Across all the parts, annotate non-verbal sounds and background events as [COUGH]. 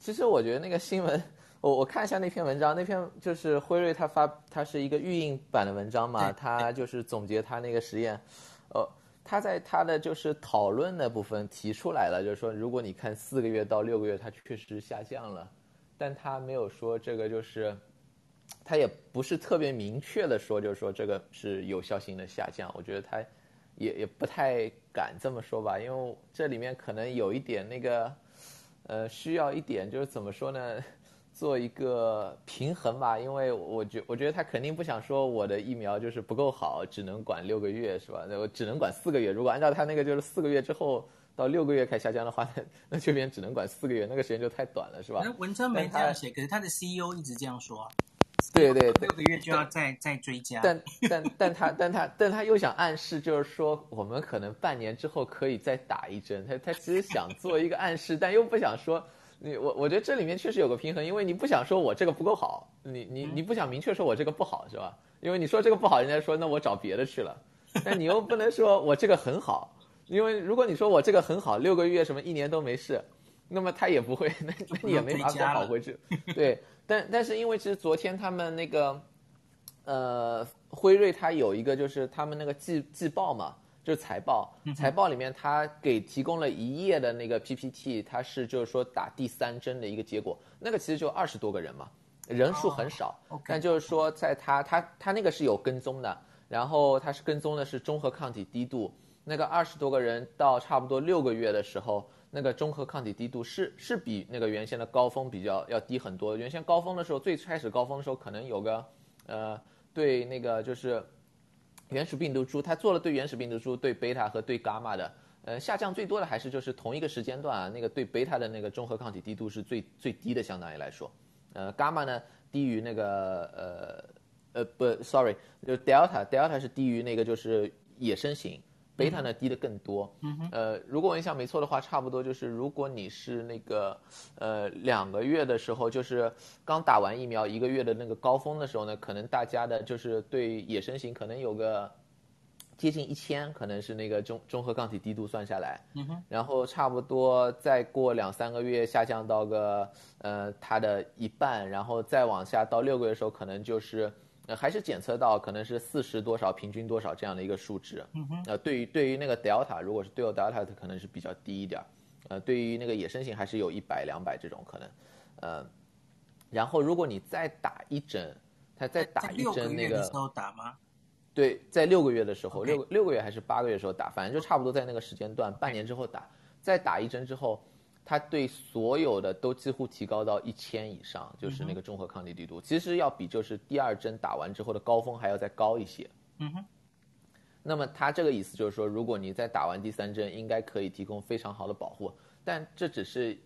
其实我觉得那个新闻，[LAUGHS] 我我看一下那篇文章，那篇就是辉瑞他发，他是一个预印版的文章嘛，他就是总结他那个实验，呃，他在他的就是讨论的部分提出来了，就是说如果你看四个月到六个月，它确实下降了，但他没有说这个就是。他也不是特别明确的说，就是说这个是有效性的下降。我觉得他也也不太敢这么说吧，因为这里面可能有一点那个，呃，需要一点就是怎么说呢，[LAUGHS] 做一个平衡吧。因为我觉我觉得他肯定不想说我的疫苗就是不够好，只能管六个月是吧？那我只能管四个月。如果按照他那个就是四个月之后到六个月开始下降的话，[LAUGHS] 那那这边只能管四个月，那个时间就太短了是吧？那文章没这样写，可是他的 CEO 一直这样说。对对，六个月就要再再追加，但但但他但他但他又想暗示，就是说我们可能半年之后可以再打一针。他他其实想做一个暗示，但又不想说你我我觉得这里面确实有个平衡，因为你不想说我这个不够好，你你你不想明确说我这个不好是吧？因为你说这个不好，人家说那我找别的去了，但你又不能说我这个很好，因为如果你说我这个很好，六个月什么一年都没事，那么他也不会，那那你也没法再跑回去，[LAUGHS] 对。但但是因为其实昨天他们那个，呃，辉瑞它有一个就是他们那个季季报嘛，就是财报，财报里面他给提供了一页的那个 PPT，它是就是说打第三针的一个结果，那个其实就二十多个人嘛，人数很少，但就是说在他他他那个是有跟踪的，然后他是跟踪的是中和抗体低度，那个二十多个人到差不多六个月的时候。那个中和抗体低度是是比那个原先的高峰比较要低很多。原先高峰的时候，最开始高峰的时候可能有个，呃，对那个就是原始病毒株，它做了对原始病毒株、对贝塔和对伽马的，呃，下降最多的还是就是同一个时间段啊，那个对贝塔的那个中和抗体低度是最最低的，相当于来说，呃，伽马呢低于那个呃呃不，sorry，就是 delta delta 是低于那个就是野生型。贝塔呢低的更多，呃，如果我印象没错的话，差不多就是如果你是那个，呃，两个月的时候，就是刚打完疫苗一个月的那个高峰的时候呢，可能大家的就是对野生型可能有个接近一千，可能是那个中中和抗体低度算下来，然后差不多再过两三个月下降到个呃它的一半，然后再往下到六个月的时候，可能就是。还是检测到可能是四十多少，平均多少这样的一个数值。嗯哼。呃，对于对于那个 Delta，如果是对应 Delta，它可能是比较低一点。呃，对于那个野生型还是有一百两百这种可能。呃，然后如果你再打一针，它再打一针那个。的时候打吗？对，在六个月的时候，六六个月还是八个月的时候打，反正就差不多在那个时间段，半年之后打，再打一针之后。它对所有的都几乎提高到一千以上，就是那个综合抗体力度，其实要比就是第二针打完之后的高峰还要再高一些。嗯哼。那么它这个意思就是说，如果你再打完第三针，应该可以提供非常好的保护。但这只是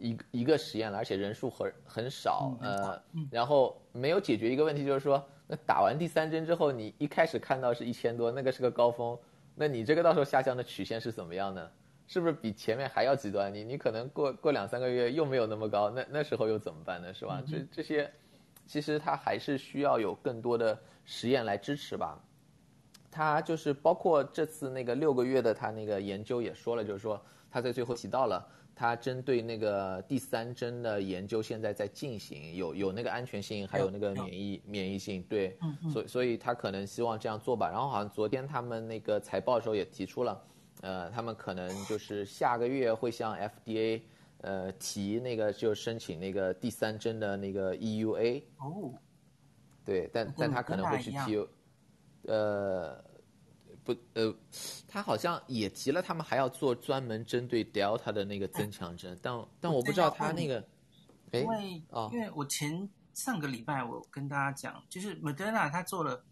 一一个实验了，而且人数很很少，呃，然后没有解决一个问题，就是说，那打完第三针之后，你一开始看到是一千多，那个是个高峰，那你这个到时候下降的曲线是怎么样呢？是不是比前面还要极端？你你可能过过两三个月又没有那么高，那那时候又怎么办呢？是吧？这这些，其实它还是需要有更多的实验来支持吧。他就是包括这次那个六个月的他那个研究也说了，就是说他在最后提到了，他针对那个第三针的研究现在在进行，有有那个安全性，还有那个免疫免疫性，对，所以所以他可能希望这样做吧。然后好像昨天他们那个财报的时候也提出了。呃，他们可能就是下个月会向 FDA，呃，提那个就申请那个第三针的那个 EUA。哦。对，但但他可能会去提，呃，不，呃，他好像也提了，他们还要做专门针对 Delta 的那个增强针，但但我不知道他那个，因为哦，因为我前上个礼拜我跟大家讲，就是 Moderna 他做了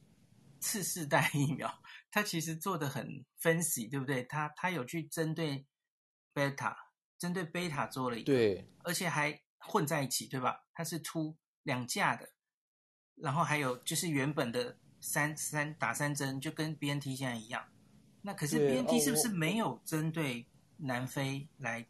次世代疫苗。他其实做的很分析，对不对？他他有去针对贝塔，针对贝塔做了一个，对，而且还混在一起，对吧？它是凸两价的，然后还有就是原本的三三打三针，就跟 BNT 现在一样。那可是 BNT 是不是没有针对南非来？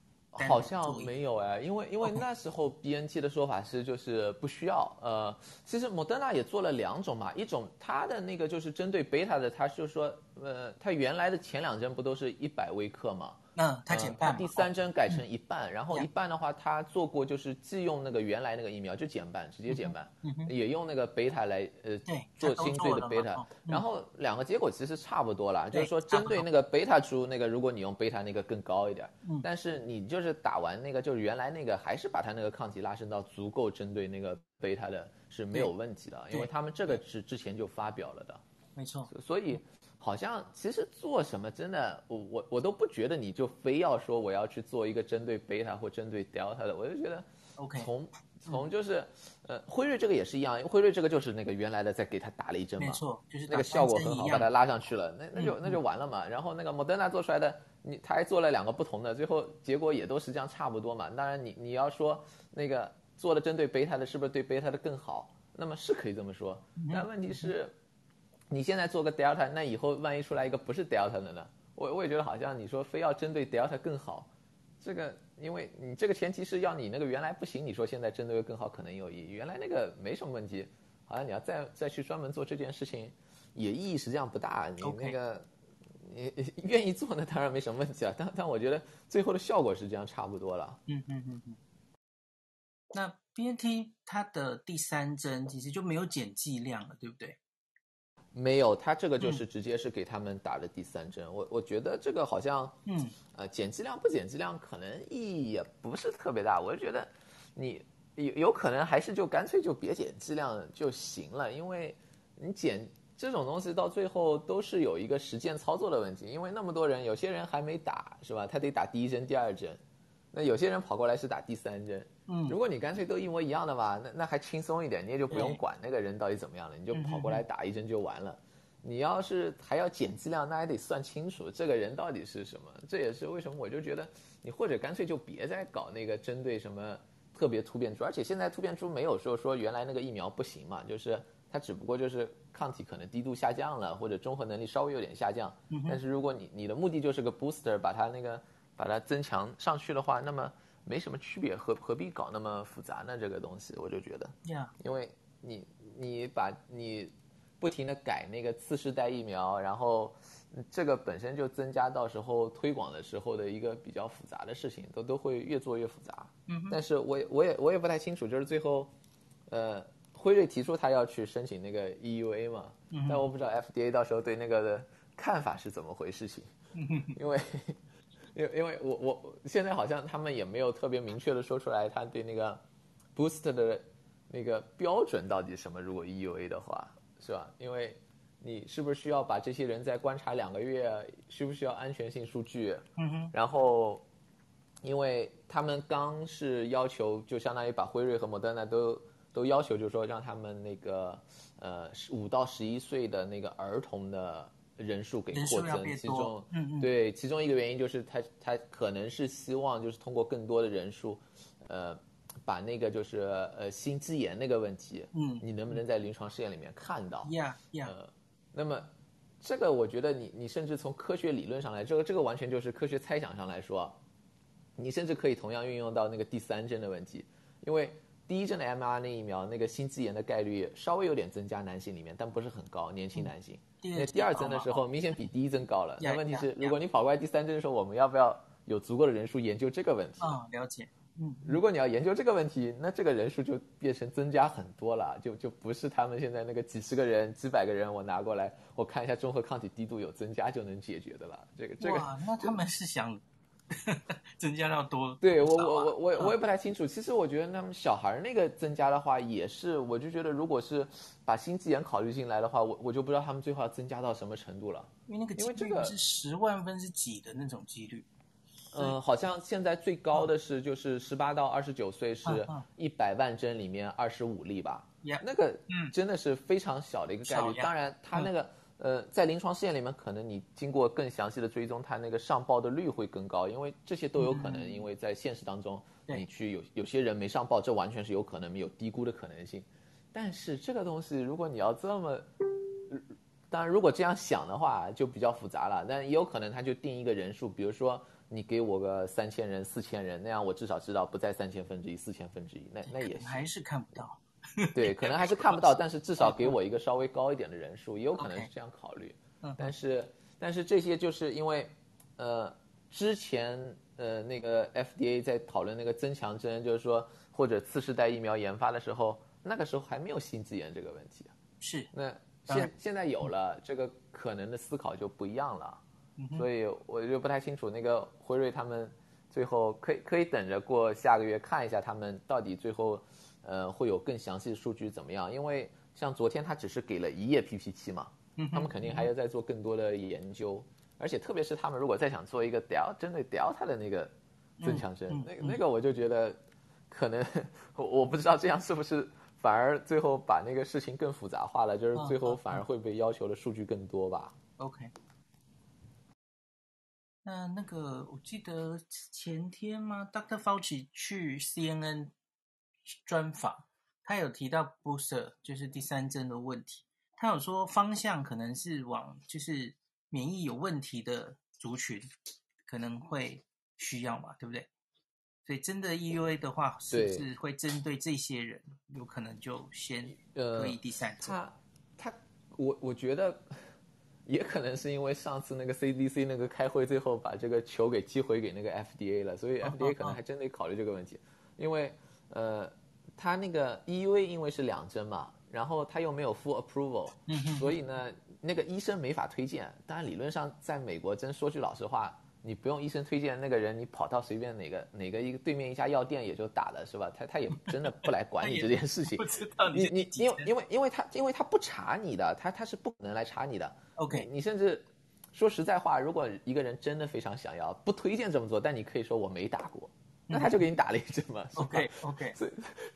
好像没有哎，因为因为那时候 B N T 的说法是就是不需要。呃，其实莫德纳也做了两种嘛，一种它的那个就是针对贝塔的，它就是说，呃，它原来的前两针不都是一百微克嘛？嗯，它减半、呃，第三针改成一半，嗯、然后一半的话，他做过就是既用那个原来那个疫苗就减半，直接减半，也用那个贝塔来呃做新对的贝塔，嗯、然后两个结果其实差不多啦，就是说针对那个贝塔株那个，如果你用贝塔那个更高一点，嗯、但是你就是打完那个就是原来那个还是把它那个抗体拉伸到足够针对那个贝塔的是没有问题的，因为他们这个是之前就发表了的，没错，所以。好像其实做什么真的，我我我都不觉得你就非要说我要去做一个针对贝塔或针对 Delta 的，我就觉得，OK，从从就是，呃，辉瑞这个也是一样，辉瑞这个就是那个原来的再给他打了一针嘛，没错，就是那个效果很好，把它拉上去了，那那就那就完了嘛。然后那个 Moderna 做出来的，你他还做了两个不同的，最后结果也都是这样差不多嘛。当然你你要说那个做了针对贝塔的，是不是对贝塔的更好？那么是可以这么说，但问题是。你现在做个 Delta，那以后万一出来一个不是 Delta 的呢？我我也觉得好像你说非要针对 Delta 更好，这个因为你这个前提是要你那个原来不行，你说现在针对更好可能有意义，原来那个没什么问题，好像你要再再去专门做这件事情，也意义实际上不大。你那个.你愿意做那，当然没什么问题啊，但但我觉得最后的效果实际上差不多了。嗯嗯嗯嗯。那 BNT 它的第三针其实就没有减剂量了，对不对？没有，他这个就是直接是给他们打的第三针。嗯、我我觉得这个好像，嗯，呃，减剂量不减剂量可能意义也不是特别大。我就觉得你有有可能还是就干脆就别减剂量就行了，因为你减这种东西到最后都是有一个实践操作的问题。因为那么多人，有些人还没打是吧？他得打第一针、第二针。那有些人跑过来是打第三针，嗯，如果你干脆都一模一样的吧，那那还轻松一点，你也就不用管那个人到底怎么样了，你就跑过来打一针就完了。你要是还要减剂量，那还得算清楚这个人到底是什么。这也是为什么我就觉得你或者干脆就别再搞那个针对什么特别突变株，而且现在突变株没有说说原来那个疫苗不行嘛，就是它只不过就是抗体可能低度下降了，或者中和能力稍微有点下降。但是如果你你的目的就是个 booster，把它那个。把它增强上去的话，那么没什么区别，何何必搞那么复杂呢？这个东西，我就觉得.因为你你把你不停的改那个次世代疫苗，然后这个本身就增加到时候推广的时候的一个比较复杂的事情，都都会越做越复杂。嗯哼，但是我也我也我也不太清楚，就是最后，呃，辉瑞提出他要去申请那个 EUA 嘛，但我不知道 FDA 到时候对那个的看法是怎么回事情，[LAUGHS] 因为。因因为我我现在好像他们也没有特别明确的说出来，他对那个 booster 的那个标准到底什么？如果 EUA 的话，是吧？因为你是不是需要把这些人再观察两个月？需不需要安全性数据？嗯哼。然后，因为他们刚是要求，就相当于把辉瑞和莫德纳都都要求，就是说让他们那个呃五到十一岁的那个儿童的。人数给扩增，其中，嗯嗯对，其中一个原因就是他他可能是希望就是通过更多的人数，呃，把那个就是呃心肌炎那个问题，嗯，你能不能在临床试验里面看到？Yeah Yeah。呃，那么这个我觉得你你甚至从科学理论上来，这个这个完全就是科学猜想上来说，你甚至可以同样运用到那个第三针的问题，因为第一针的 mRNA 疫苗那个心肌炎的概率稍微有点增加，男性里面，但不是很高，年轻男性。嗯那第二针的时候，明显比第一针高了。那问题是，如果你跑过来第三针的时候，我们要不要有足够的人数研究这个问题？啊，了解。嗯，如果你要研究这个问题，那这个人数就变成增加很多了，就就不是他们现在那个几十个人、几百个人，我拿过来，我看一下中和抗体低度有增加就能解决的了。这个这个，哇，那他们是想。[LAUGHS] 增加到多？对我我我我我也不太清楚。其实我觉得他们小孩那个增加的话，也是，我就觉得如果是把心肌炎考虑进来的话，我我就不知道他们最后要增加到什么程度了。因为那个因为这个是十万分之几的那种几率。嗯，好像现在最高的是就是十八到二十九岁是一百万针里面二十五例吧。那个真的是非常小的一个概率。当然，他那个。呃，在临床试验里面，可能你经过更详细的追踪，它那个上报的率会更高，因为这些都有可能，因为在现实当中，你去有有些人没上报，这完全是有可能，没有低估的可能性。但是这个东西，如果你要这么，当然如果这样想的话，就比较复杂了。但也有可能他就定一个人数，比如说你给我个三千人、四千人，那样我至少知道不在三千分之一、四千分之一，那那也还是看不到。[LAUGHS] 对，可能还是看不到，但是至少给我一个稍微高一点的人数，也有可能是这样考虑。但是，但是这些就是因为，呃，之前呃那个 FDA 在讨论那个增强针，就是说或者次世代疫苗研发的时候，那个时候还没有心肌炎这个问题。是。那现现在有了这个可能的思考就不一样了。嗯。所以我就不太清楚那个辉瑞他们最后可以可以等着过下个月看一下他们到底最后呃会有更详细的数据怎么样，因为。像昨天他只是给了一页 PPT 嘛，他们肯定还要再做更多的研究，而且特别是他们如果再想做一个 Delta 针对 Delta 的那个增强针，那个那个我就觉得可能我不知道这样是不是反而最后把那个事情更复杂化了，就是最后反而会被要求的数据更多吧。OK，那那个我记得前天吗？Dr. Fauci 去 CNN 专访。他有提到 booster 就是第三针的问题，他有说方向可能是往就是免疫有问题的族群可能会需要嘛，对不对？所以真的 EUA 的话，是不是会针对这些人，有可能就先可以第三针？呃、他他我我觉得也可能是因为上次那个 CDC 那个开会最后把这个球给击回给那个 FDA 了，所以 FDA 可能还真得考虑这个问题，因为呃。他那个 EUA 因为是两针嘛，然后他又没有 full approval，所以呢，那个医生没法推荐。当然理论上，在美国真说句老实话，你不用医生推荐，那个人你跑到随便哪个哪个一个对面一家药店也就打了，是吧？他他也真的不来管你 [LAUGHS] 这件事情。不知道你你因为因为因为他因为他不查你的，他他是不可能来查你的。OK，你甚至说实在话，如果一个人真的非常想要，不推荐这么做，但你可以说我没打过。那他就给你打了一针嘛，OK OK，所以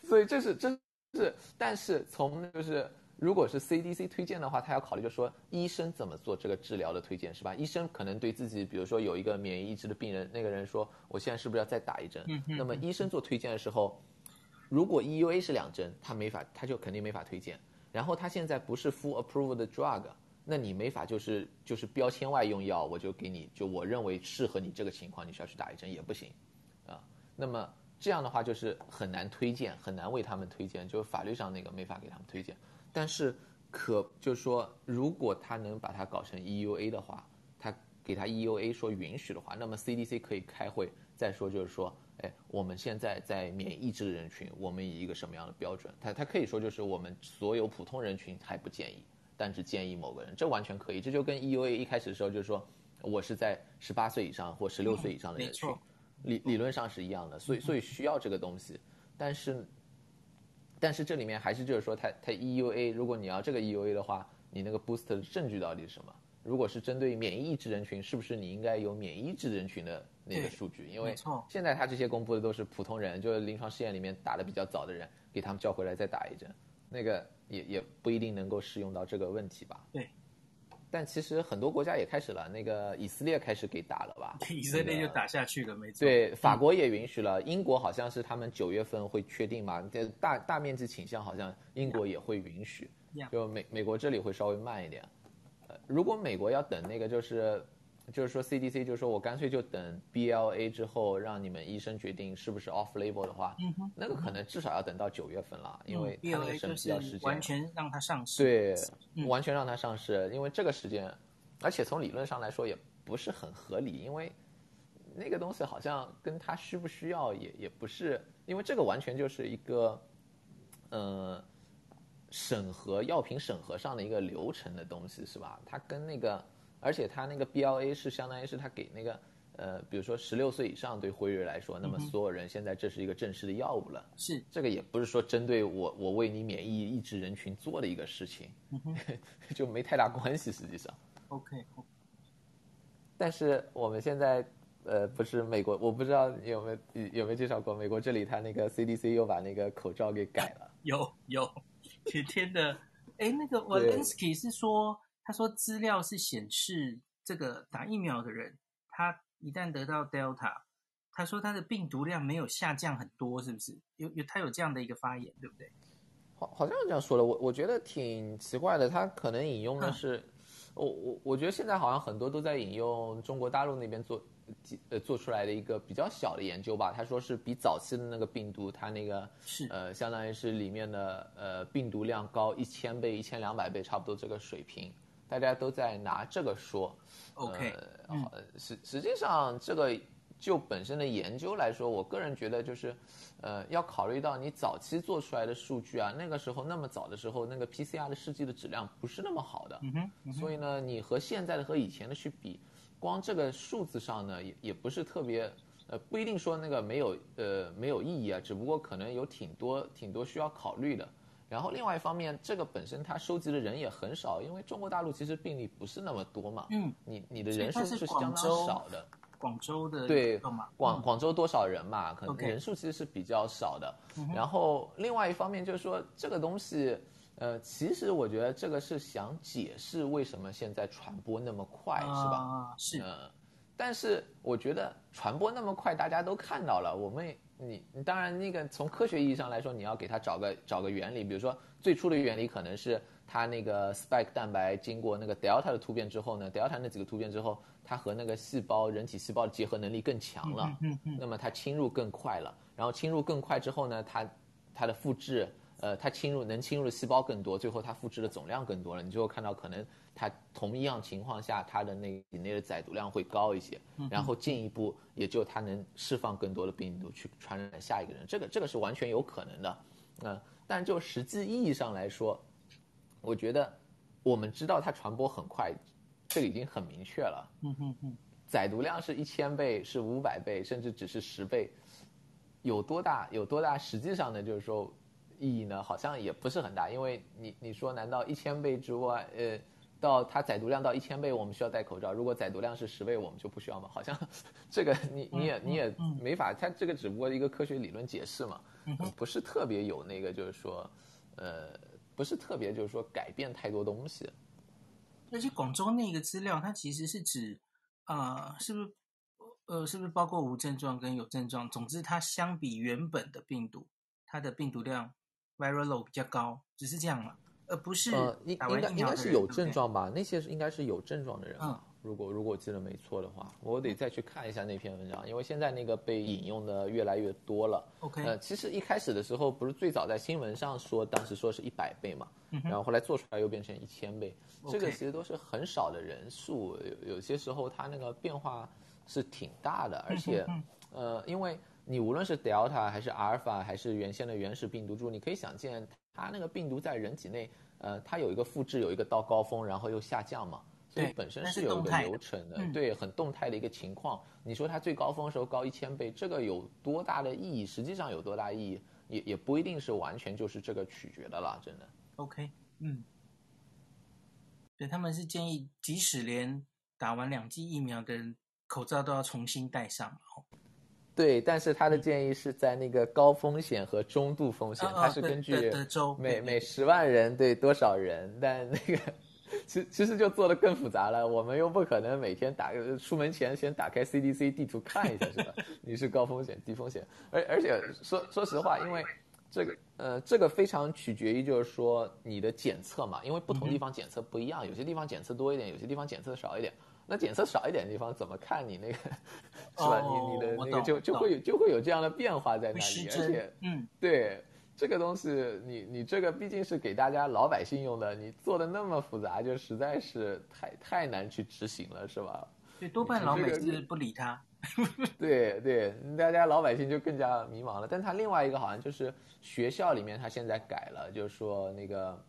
所以这是这是，但是从就是如果是 CDC 推荐的话，他要考虑就是说医生怎么做这个治疗的推荐是吧？医生可能对自己，比如说有一个免疫抑制的病人，那个人说我现在是不是要再打一针？嗯嗯。那么医生做推荐的时候，如果 EUA 是两针，他没法，他就肯定没法推荐。然后他现在不是 full approved drug，那你没法就是就是标签外用药，我就给你就我认为适合你这个情况，你需要去打一针也不行。那么这样的话就是很难推荐，很难为他们推荐，就是法律上那个没法给他们推荐。但是可就是说，如果他能把它搞成 EUA 的话，他给他 EUA 说允许的话，那么 CDC 可以开会再说，就是说，哎，我们现在在免疫抑制的人群，我们以一个什么样的标准？他他可以说就是我们所有普通人群还不建议，但只建议某个人，这完全可以。这就跟 EUA 一开始的时候就是说我是在十八岁以上或十六岁以上的人群。理理论上是一样的，所以所以需要这个东西，但是，但是这里面还是就是说它，它它 EUA，如果你要这个 EUA 的话，你那个 booster 的证据到底是什么？如果是针对免疫抑制人群，是不是你应该有免疫抑制人群的那个数据？因为现在他这些公布的都是普通人，就是临床试验里面打的比较早的人，给他们叫回来再打一针，那个也也不一定能够适用到这个问题吧？对。但其实很多国家也开始了，那个以色列开始给打了吧？[LAUGHS] 以色列就打下去了，没错。对，法国也允许了，英国好像是他们九月份会确定嘛，大大面积倾向好像英国也会允许，就美美国这里会稍微慢一点。呃，如果美国要等那个就是。就是说，CDC 就是说我干脆就等 BLA 之后，让你们医生决定是不是 off label 的话，嗯、那个可能至少要等到九月份了，嗯、因为它那个审批要时间。完全让它上市。对、嗯，完全让它上市，因为这个时间，而且从理论上来说也不是很合理，因为那个东西好像跟它需不需要也也不是，因为这个完全就是一个，呃，审核药品审核上的一个流程的东西，是吧？它跟那个。而且它那个 BLA 是相当于是它给那个，呃，比如说十六岁以上对辉瑞来说，那么所有人现在这是一个正式的药物了。是这个也不是说针对我我为你免疫抑制人群做的一个事情，就没太大关系实际上。OK。但是我们现在呃不是美国，我不知道你有没有有没有介绍过美国这里他那个 CDC 又把那个口罩给改了。有 [LAUGHS] 有，天天的，哎，那个 Walensky 是说。他说资料是显示，这个打疫苗的人，他一旦得到 Delta，他说他的病毒量没有下降很多，是不是？有有他有这样的一个发言，对不对？好，好像这样说的，我我觉得挺奇怪的。他可能引用的是，我我我觉得现在好像很多都在引用中国大陆那边做。呃，做出来的一个比较小的研究吧，他说是比早期的那个病毒，它那个是呃，相当于是里面的呃病毒量高一千倍、一千两百倍，差不多这个水平。大家都在拿这个说。OK，呃，好，实实际上这个就本身的研究来说，我个人觉得就是，呃，要考虑到你早期做出来的数据啊，那个时候那么早的时候，那个 PCR 的试剂的质量不是那么好的，嗯嗯、所以呢，你和现在的和以前的去比，光这个数字上呢，也也不是特别，呃，不一定说那个没有，呃，没有意义啊，只不过可能有挺多挺多需要考虑的。然后另外一方面，这个本身它收集的人也很少，因为中国大陆其实病例不是那么多嘛。嗯，你你的人数是相当少的。广州的对，广广州多少人嘛？可能人数其实是比较少的。然后另外一方面就是说，这个东西，呃，其实我觉得这个是想解释为什么现在传播那么快，是吧？啊，是。嗯，但是我觉得传播那么快，大家都看到了，我们。你你当然那个从科学意义上来说，你要给它找个找个原理，比如说最初的原理可能是它那个 spike 蛋白经过那个 delta 的突变之后呢，delta 那几个突变之后，它和那个细胞人体细胞的结合能力更强了，嗯嗯，那么它侵入更快了，然后侵入更快之后呢，它它的复制，呃，它侵入能侵入的细胞更多，最后它复制的总量更多了，你就会看到可能。它同一样情况下，它的那体内的载毒量会高一些，然后进一步也就它能释放更多的病毒去传染下一个人，这个这个是完全有可能的，嗯，但就实际意义上来说，我觉得我们知道它传播很快，这个已经很明确了，嗯嗯嗯，载毒量是一千倍，是五百倍，甚至只是十倍，有多大有多大？实际上呢，就是说意义呢，好像也不是很大，因为你你说难道一千倍之外，呃？到它载毒量到一千倍，我们需要戴口罩。如果载毒量是十倍，我们就不需要吗？好像 [LAUGHS] 这个你你也你也没法，它这个只不过一个科学理论解释嘛，不是特别有那个就是说，呃，不是特别就是说改变太多东西。而且广州那个资料，它其实是指啊、呃，是不是呃，是不是包括无症状跟有症状？总之，它相比原本的病毒，它的病毒量 viral load 比较高，只是这样了。呃，不是，呃，应应该应该是有症状吧？那些是应该是有症状的人。嗯，如果如果我记得没错的话，我得再去看一下那篇文章，因为现在那个被引用的越来越多了。OK，呃，其实一开始的时候不是最早在新闻上说，当时说是一百倍嘛，然后后来做出来又变成一千倍，这个其实都是很少的人数，有有些时候它那个变化是挺大的，而且，呃，因为你无论是 Delta 还是阿尔法还是原先的原始病毒株，你可以想见。它那个病毒在人体内，呃，它有一个复制，有一个到高峰，然后又下降嘛，所以本身是有一个流程的，的对，很动态的一个情况。你说它最高峰的时候高一千倍，这个有多大的意义？实际上有多大意义，也也不一定是完全就是这个取决的了，真的。OK，嗯，对，他们是建议，即使连打完两剂疫苗的人，口罩都要重新戴上。对，但是他的建议是在那个高风险和中度风险，他是根据每每十万人对多少人，但那个其其实就做的更复杂了。我们又不可能每天打出门前先打开 CDC 地图看一下，是吧？[LAUGHS] 你是高风险、低风险，而而且说说实话，因为这个呃，这个非常取决于就是说你的检测嘛，因为不同地方检测不一样，有些地方检测多一点，有些地方检测少一点。那检测少一点的地方怎么看你那个，[LAUGHS] 是吧？你你的那个就就会有就会有这样的变化在那里，而且，嗯，对这个东西，你你这个毕竟是给大家老百姓用的，你做的那么复杂，就实在是太太难去执行了，是吧？对，多半老百姓不理他。对对，大家老百姓就更加迷茫了。但他另外一个好像就是学校里面他现在改了，就是说那个。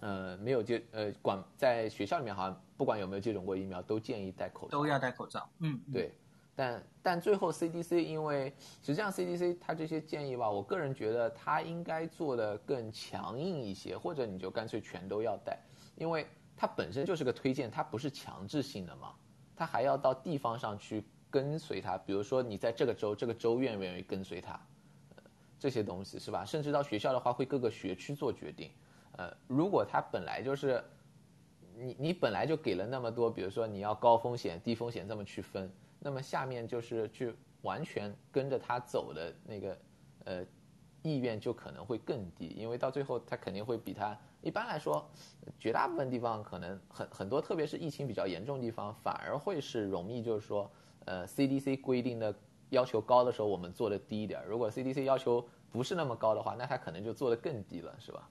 呃，没有接呃管在学校里面，好像不管有没有接种过疫苗，都建议戴口罩，都要戴口罩。嗯，对。但但最后 CDC 因为实际上 CDC 它这些建议吧，我个人觉得它应该做的更强硬一些，或者你就干脆全都要戴，因为它本身就是个推荐，它不是强制性的嘛，它还要到地方上去跟随它。比如说你在这个州，这个州愿不愿意跟随它，呃，这些东西是吧？甚至到学校的话，会各个学区做决定。呃，如果他本来就是，你你本来就给了那么多，比如说你要高风险、低风险这么去分，那么下面就是去完全跟着他走的那个，呃，意愿就可能会更低，因为到最后他肯定会比他一般来说，绝大部分地方可能很很多，特别是疫情比较严重的地方，反而会是容易就是说，呃，CDC 规定的要求高的时候，我们做的低一点；如果 CDC 要求不是那么高的话，那他可能就做的更低了，是吧？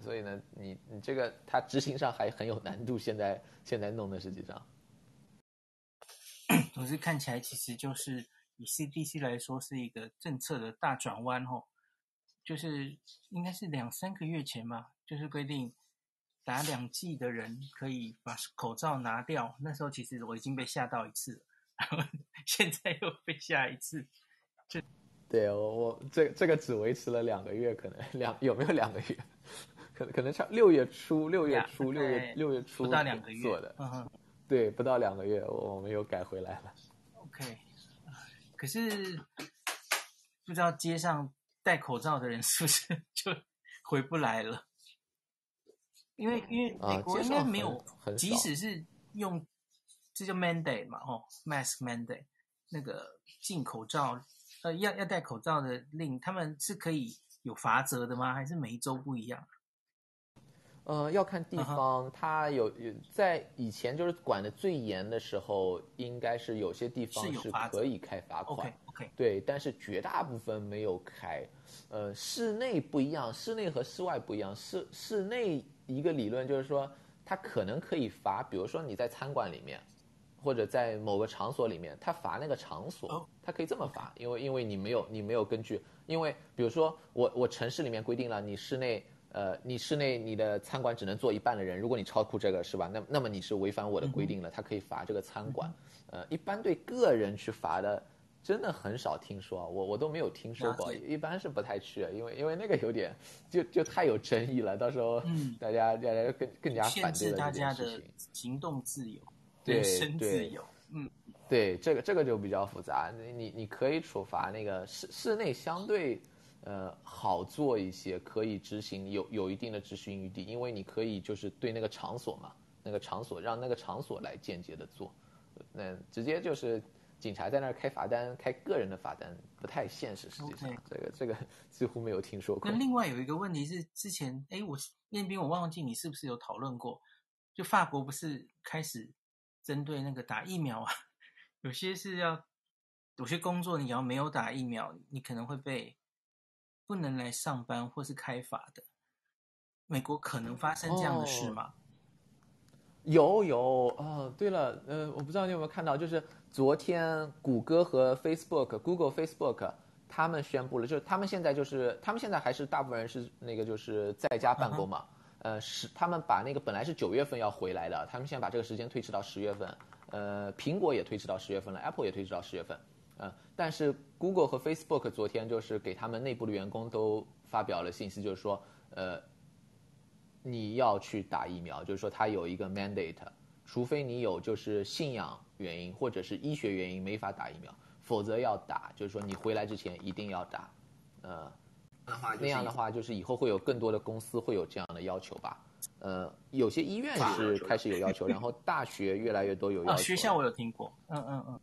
所以呢，你你这个它执行上还很有难度。现在现在弄的实际上，总之看起来其实就是以 CDC 来说是一个政策的大转弯哦，就是应该是两三个月前嘛，就是规定打两剂的人可以把口罩拿掉。那时候其实我已经被吓到一次了，然 [LAUGHS] 后现在又被吓一次。这对我我这这个只维持了两个月，可能两有没有两个月？可能可能差六月初，六月初，六月六月初不到两个月做的，嗯哼，对，不到两个月，我我们又改回来了。OK，可是不知道街上戴口罩的人 [LAUGHS] 是不是就回不来了？因为因为美国应该没有，即使是用这叫 mandate 嘛，哦，mask mandate 那个进口罩，呃，要要戴口罩的令，他们是可以有罚则的吗？还是每一周不一样？呃，要看地方，它有有在以前就是管的最严的时候，应该是有些地方是可以开罚款。OK，对，但是绝大部分没有开。呃，室内不一样，室内和室外不一样。室室内一个理论就是说，它可能可以罚，比如说你在餐馆里面，或者在某个场所里面，他罚那个场所，他可以这么罚，因为因为你没有你没有根据，因为比如说我我城市里面规定了你室内。呃，你室内你的餐馆只能坐一半的人，如果你超出这个是吧？那那么你是违反我的规定了，他可以罚这个餐馆。呃，一般对个人去罚的，真的很少听说，我我都没有听说过，一般是不太去，因为因为那个有点就就太有争议了，到时候大家大家更更加反对了这件事情。限制大家的行动自由，对人身自由，嗯，对，这个这个就比较复杂，你你你可以处罚那个室室内相对。呃，好做一些，可以执行，有有一定的执行余地，因为你可以就是对那个场所嘛，那个场所让那个场所来间接的做，那直接就是警察在那儿开罚单，开个人的罚单不太现实，实际上.这个这个 [LAUGHS] 几乎没有听说过。那另外有一个问题是，之前哎，我彦斌，我忘记你是不是有讨论过，就法国不是开始针对那个打疫苗啊，[LAUGHS] 有些是要有些工作你要没有打疫苗，你可能会被。不能来上班或是开罚的，美国可能发生这样的事吗？哦、有有哦，对了，呃，我不知道你有没有看到，就是昨天谷歌和 Facebook、Google、Facebook 他们宣布了，就是他们现在就是他们现在还是大部分人是那个就是在家办公嘛，呃，是他们把那个本来是九月份要回来的，他们现在把这个时间推迟到十月份，呃，苹果也推迟到十月份了，Apple 也推迟到十月份。嗯，但是 Google 和 Facebook 昨天就是给他们内部的员工都发表了信息，就是说，呃，你要去打疫苗，就是说它有一个 mandate，除非你有就是信仰原因或者是医学原因没法打疫苗，否则要打，就是说你回来之前一定要打，呃，那样的话就是以后会有更多的公司会有这样的要求吧，呃，有些医院是开始有要求，然后大学越来越多有要求。学校我有听过，嗯嗯嗯，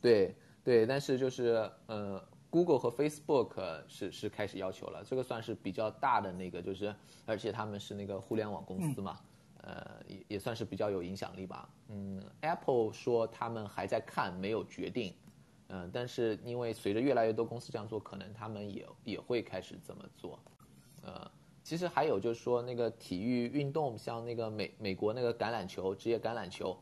对。对，但是就是呃，Google 和 Facebook 是是开始要求了，这个算是比较大的那个，就是而且他们是那个互联网公司嘛，嗯、呃，也也算是比较有影响力吧。嗯，Apple 说他们还在看，没有决定。嗯、呃，但是因为随着越来越多公司这样做，可能他们也也会开始这么做。呃，其实还有就是说那个体育运动，像那个美美国那个橄榄球，职业橄榄球，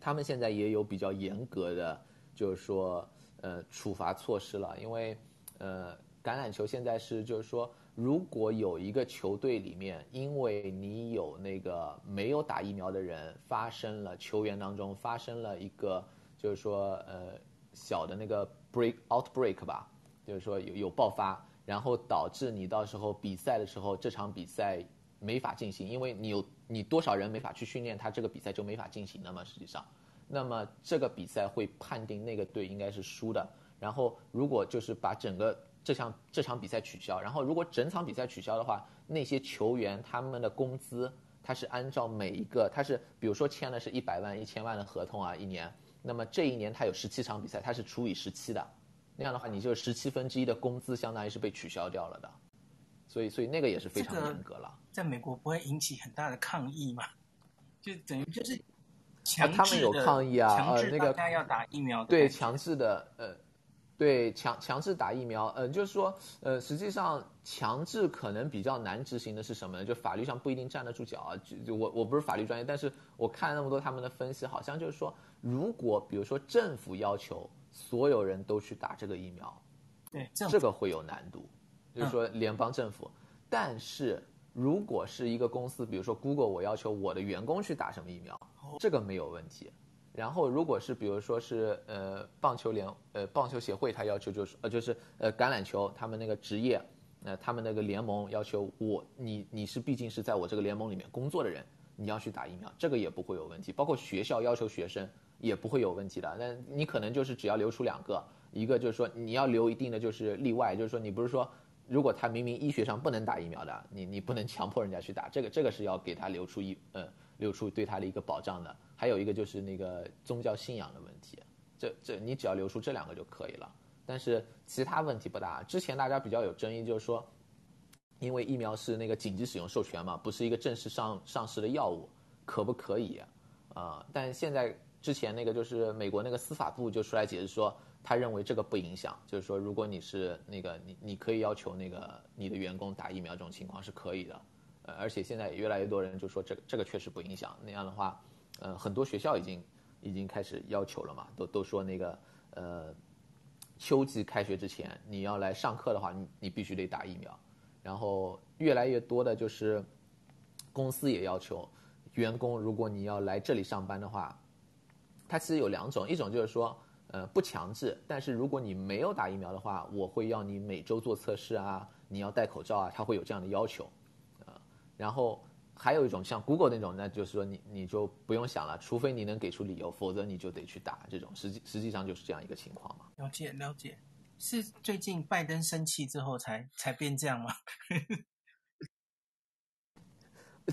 他们现在也有比较严格的。就是说，呃，处罚措施了，因为，呃，橄榄球现在是就是说，如果有一个球队里面，因为你有那个没有打疫苗的人发生了，球员当中发生了一个，就是说，呃，小的那个 break outbreak 吧，就是说有有爆发，然后导致你到时候比赛的时候，这场比赛没法进行，因为你有你多少人没法去训练，他这个比赛就没法进行了嘛，实际上。那么这个比赛会判定那个队应该是输的。然后如果就是把整个这项这场比赛取消，然后如果整场比赛取消的话，那些球员他们的工资他是按照每一个他是比如说签的是一百万一千万的合同啊一年，那么这一年他有十七场比赛，他是除以十七的，那样的话你就十七分之一的工资相当于是被取消掉了的。所以所以那个也是非常严格了。在美国不会引起很大的抗议嘛？就等于就是。啊，他们有抗议啊，呃，那个大家要打疫苗，对，强制的，呃，对，强强制打疫苗，呃，就是说，呃，实际上强制可能比较难执行的是什么呢？就法律上不一定站得住脚啊。就就我我不是法律专业，但是我看了那么多他们的分析，好像就是说，如果比如说政府要求所有人都去打这个疫苗，对，这个会有难度，就是说联邦政府。嗯、但是如果是一个公司，比如说 Google，我要求我的员工去打什么疫苗，这个没有问题。然后，如果是比如说是呃棒球联呃棒球协会，他要求就是呃就是呃橄榄球他们那个职业，呃他们那个联盟要求我你你是毕竟是在我这个联盟里面工作的人，你要去打疫苗，这个也不会有问题。包括学校要求学生也不会有问题的。那你可能就是只要留出两个，一个就是说你要留一定的就是例外，就是说你不是说如果他明明医学上不能打疫苗的，你你不能强迫人家去打，这个这个是要给他留出一呃。留出对他的一个保障的，还有一个就是那个宗教信仰的问题，这这你只要留出这两个就可以了。但是其他问题不大。之前大家比较有争议，就是说，因为疫苗是那个紧急使用授权嘛，不是一个正式上上市的药物，可不可以啊？但现在之前那个就是美国那个司法部就出来解释说，他认为这个不影响，就是说如果你是那个你你可以要求那个你的员工打疫苗这种情况是可以的。呃，而且现在也越来越多人就说这个这个确实不影响。那样的话，呃，很多学校已经已经开始要求了嘛，都都说那个呃，秋季开学之前你要来上课的话，你你必须得打疫苗。然后越来越多的就是公司也要求员工，如果你要来这里上班的话，它其实有两种，一种就是说呃不强制，但是如果你没有打疫苗的话，我会要你每周做测试啊，你要戴口罩啊，他会有这样的要求。然后还有一种像 Google 那种，那就是说你你就不用想了，除非你能给出理由，否则你就得去打这种。实际实际上就是这样一个情况嘛。了解了解，是最近拜登生气之后才才变这样吗？[LAUGHS]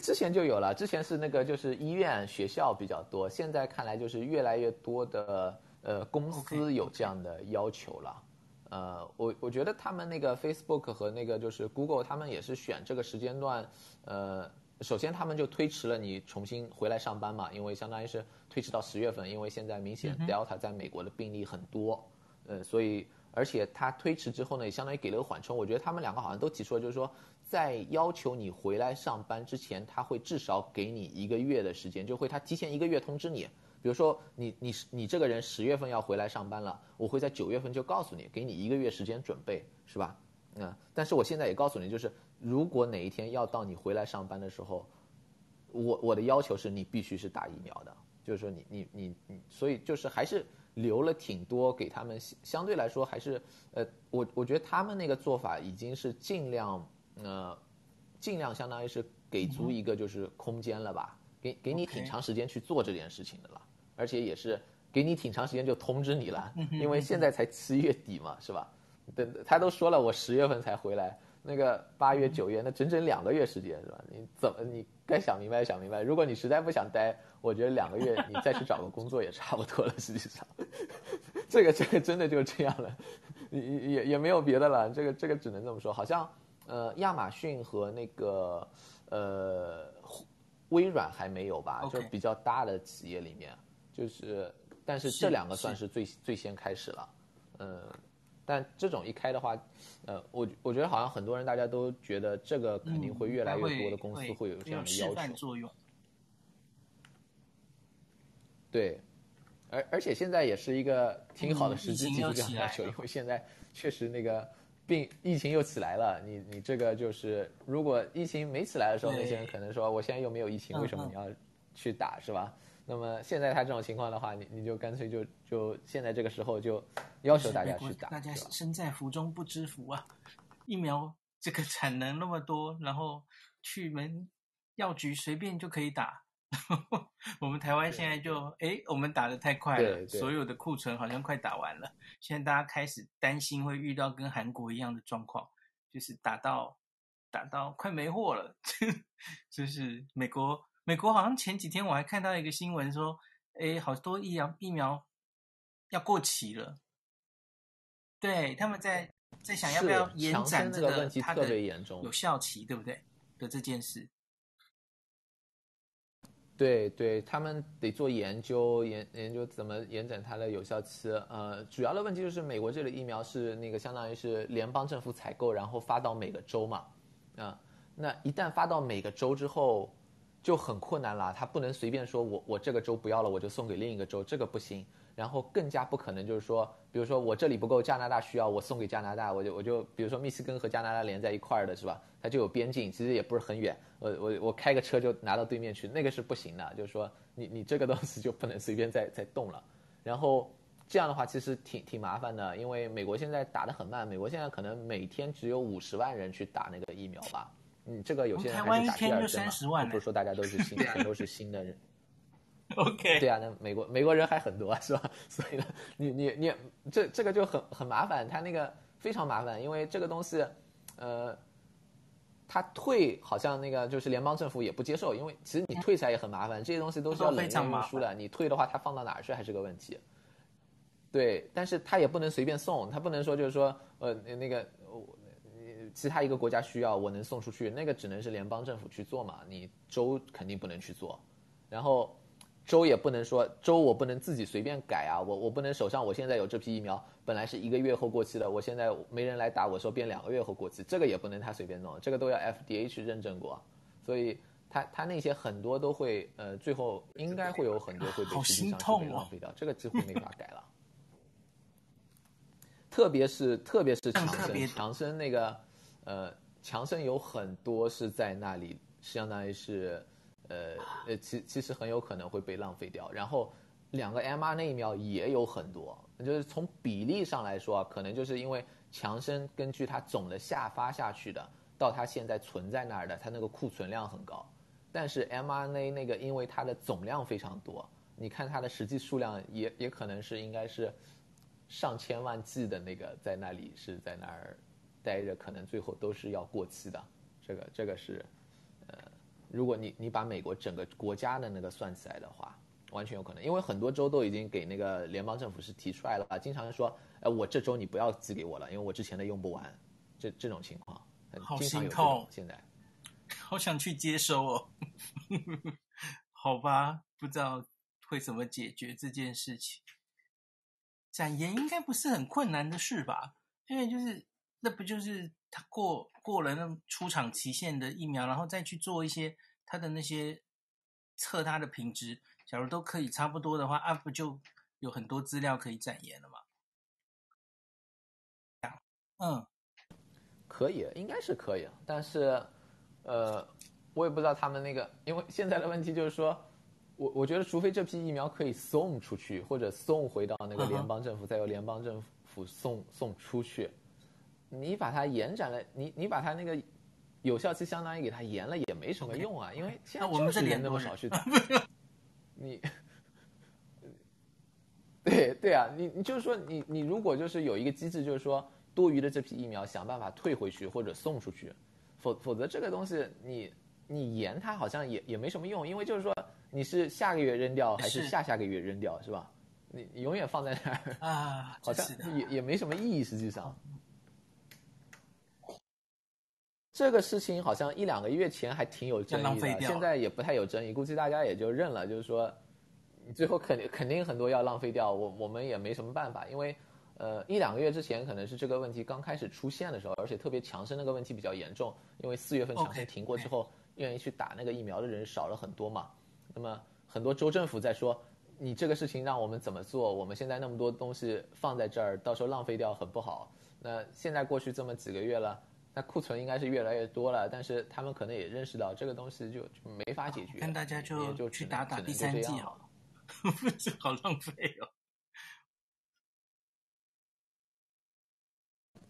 之前就有了，之前是那个就是医院学校比较多，现在看来就是越来越多的呃公司有这样的要求了。呃，我我觉得他们那个 Facebook 和那个就是 Google，他们也是选这个时间段，呃，首先他们就推迟了你重新回来上班嘛，因为相当于是推迟到十月份，因为现在明显 Delta 在美国的病例很多，呃，所以而且他推迟之后呢，也相当于给了个缓冲。我觉得他们两个好像都提出了，就是说在要求你回来上班之前，他会至少给你一个月的时间，就会他提前一个月通知你。比如说你你你这个人十月份要回来上班了，我会在九月份就告诉你，给你一个月时间准备，是吧？嗯，但是我现在也告诉你，就是如果哪一天要到你回来上班的时候，我我的要求是你必须是打疫苗的，就是说你你你你，所以就是还是留了挺多给他们，相对来说还是呃，我我觉得他们那个做法已经是尽量呃，尽量相当于是给足一个就是空间了吧，给给你挺长时间去做这件事情的了。而且也是给你挺长时间就通知你了，因为现在才七月底嘛，是吧？等他都说了，我十月份才回来，那个八月九月那整整两个月时间是吧？你怎么你该想明白想明白。如果你实在不想待，我觉得两个月你再去找个工作也差不多了。实际上，[LAUGHS] 这个这个真的就这样了，也也也没有别的了。这个这个只能这么说。好像呃亚马逊和那个呃微软还没有吧？就比较大的企业里面。就是，但是这两个算是最是最先开始了，嗯，但这种一开的话，呃，我我觉得好像很多人大家都觉得这个肯定会越来越多的公司会有这样的要求。作用。对，而而且现在也是一个挺好的时机提出这样的要求，因为现在确实那个病疫情又起来了，你你这个就是如果疫情没起来的时候，那些人可能说我现在又没有疫情，为什么你要去打是吧？那么现在他这种情况的话，你你就干脆就就现在这个时候就要求大家去打，大家身在福中不知福啊！疫苗这个产能那么多，然后去门药局随便就可以打。[LAUGHS] 我们台湾现在就哎，我们打的太快了，所有的库存好像快打完了。现在大家开始担心会遇到跟韩国一样的状况，就是打到打到快没货了，[LAUGHS] 就是美国。美国好像前几天我还看到一个新闻说，诶，好多疫苗疫苗要过期了，对，他们在在想要不要延展这个它的有效期，对不对？的这件事，对对，他们得做研究，研研究怎么延展它的有效期。呃，主要的问题就是美国这里疫苗是那个相当于是联邦政府采购，然后发到每个州嘛，啊，那一旦发到每个州之后，就很困难了，他不能随便说我我这个州不要了，我就送给另一个州，这个不行。然后更加不可能就是说，比如说我这里不够，加拿大需要，我送给加拿大，我就我就比如说密西根和加拿大连在一块儿的是吧？它就有边境，其实也不是很远，我我我开个车就拿到对面去，那个是不行的，就是说你你这个东西就不能随便再再动了。然后这样的话其实挺挺麻烦的，因为美国现在打得很慢，美国现在可能每天只有五十万人去打那个疫苗吧。嗯，这个有些人还是打第二针嘛，不是说大家都是新全都是新的人。[LAUGHS] OK，对啊，那美国美国人还很多是吧？[LAUGHS] 所以呢，你你你这这个就很很麻烦，他那个非常麻烦，因为这个东西，呃，他退好像那个就是联邦政府也不接受，因为其实你退起来也很麻烦，这些东西都是要冷链运输的，你退的话，他放到哪儿去还是个问题。对，但是他也不能随便送，他不能说就是说呃那个其他一个国家需要我能送出去，那个只能是联邦政府去做嘛，你州肯定不能去做，然后。州也不能说州，我不能自己随便改啊，我我不能手上我现在有这批疫苗，本来是一个月后过期的，我现在没人来打，我说变两个月后过期，这个也不能他随便弄，这个都要 FDA 去认证过，所以他他那些很多都会呃最后应该会有很多会被实际上浪费掉，这个几乎没法改了。特别是特别是强生，强生那个呃强生有很多是在那里相当于是。呃呃，其其实很有可能会被浪费掉。然后，两个 mRNA 疫苗也有很多，就是从比例上来说，可能就是因为强生根据它总的下发下去的，到它现在存在那儿的，它那个库存量很高。但是 mRNA 那个因为它的总量非常多，你看它的实际数量也也可能是应该是上千万剂的那个在那里是在那儿待着，可能最后都是要过期的。这个这个是。呃如果你你把美国整个国家的那个算起来的话，完全有可能，因为很多州都已经给那个联邦政府是提出来了，经常说，哎，我这周你不要寄给我了，因为我之前的用不完，这这种情况，好心痛，现在，好想去接收哦，[LAUGHS] 好吧，不知道会怎么解决这件事情，展延应该不是很困难的事吧？因为就是那不就是。他过过了那出厂期限的疫苗，然后再去做一些他的那些测它的品质，假如都可以差不多的话，啊不就有很多资料可以展延了吗？嗯，可以，应该是可以，但是，呃，我也不知道他们那个，因为现在的问题就是说，我我觉得除非这批疫苗可以送出去，或者送回到那个联邦政府，再由联邦政府送送出去。你把它延展了，你你把它那个有效期相当于给它延了，也没什么用啊，因为现在我们是连那么少去 [LAUGHS] 打。你，对对啊，你你就是说你你如果就是有一个机制，就是说多余的这批疫苗想办法退回去或者送出去，否否则这个东西你你延它好像也也没什么用，因为就是说你是下个月扔掉还是下下个月扔掉是，是吧？你你永远放在那儿啊，[LAUGHS] 好像也也没什么意义，实际上。这个事情好像一两个月前还挺有争议的，现在也不太有争议，估计大家也就认了。就是说，你最后肯定肯定很多要浪费掉，我我们也没什么办法，因为，呃，一两个月之前可能是这个问题刚开始出现的时候，而且特别强生那个问题比较严重，因为四月份强生停过之后，愿意去打那个疫苗的人少了很多嘛。那么很多州政府在说，你这个事情让我们怎么做？我们现在那么多东西放在这儿，到时候浪费掉很不好。那现在过去这么几个月了。那库存应该是越来越多了，但是他们可能也认识到这个东西就就没法解决，跟大家就就去打打第三季好了，[LAUGHS] 好浪费哦。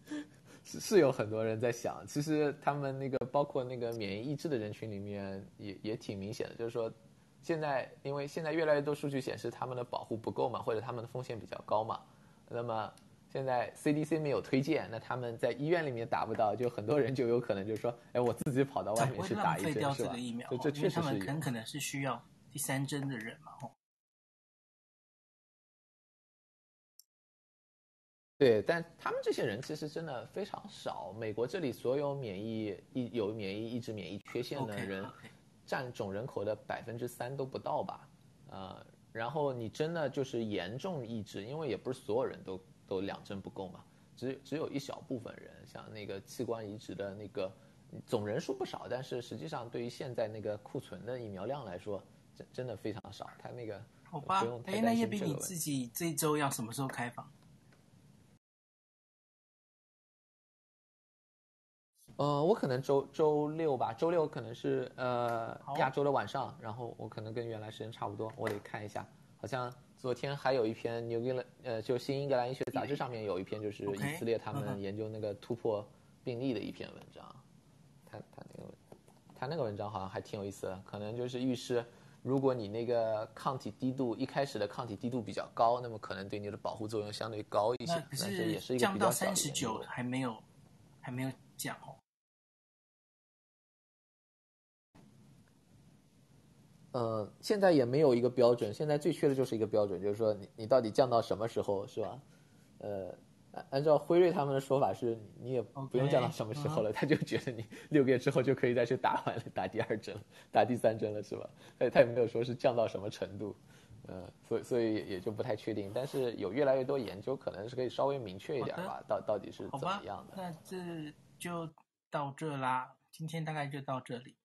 [LAUGHS] 是是有很多人在想，其实他们那个包括那个免疫抑制的人群里面也也挺明显的，就是说现在因为现在越来越多数据显示他们的保护不够嘛，或者他们的风险比较高嘛，那么。现在 CDC 没有推荐，那他们在医院里面打不到，就很多人就有可能就说，哎，我自己跑到外面去打一针，是吧？对这确实是。他们很可能是需要第三针的人嘛，哦。对，但他们这些人其实真的非常少。美国这里所有免疫一有免疫抑制免疫缺陷的人，占总人口的百分之三都不到吧，呃，然后你真的就是严重抑制，因为也不是所有人都都两针不够嘛，只只有一小部分人，像那个器官移植的那个总人数不少，但是实际上对于现在那个库存的疫苗量来说，真真的非常少，他那个好吧，哎，那叶斌你自己这周要什么时候开放？呃，我可能周周六吧，周六可能是呃亚洲的晚上，然后我可能跟原来时间差不多，我得看一下。好像昨天还有一篇《New England》呃，就《新英格兰医学杂志》上面有一篇，就是以色列他们研究那个突破病例的一篇文章。他他那个他那个文章好像还挺有意思的，可能就是预示，如果你那个抗体低度一开始的抗体低度比较高，那么可能对你的保护作用相对高一些。可是降到三十九还没有还没有降哦。呃，现在也没有一个标准，现在最缺的就是一个标准，就是说你你到底降到什么时候，是吧？呃，按照辉瑞他们的说法是，你也不用降到什么时候了，okay, uh -huh. 他就觉得你 [LAUGHS] 六个月之后就可以再去打完了，打第二针，打第三针了，是吧？他他也没有说是降到什么程度，呃，所以所以也就不太确定，但是有越来越多研究，可能是可以稍微明确一点吧，到到底是怎么样的？那这就到这啦，今天大概就到这里。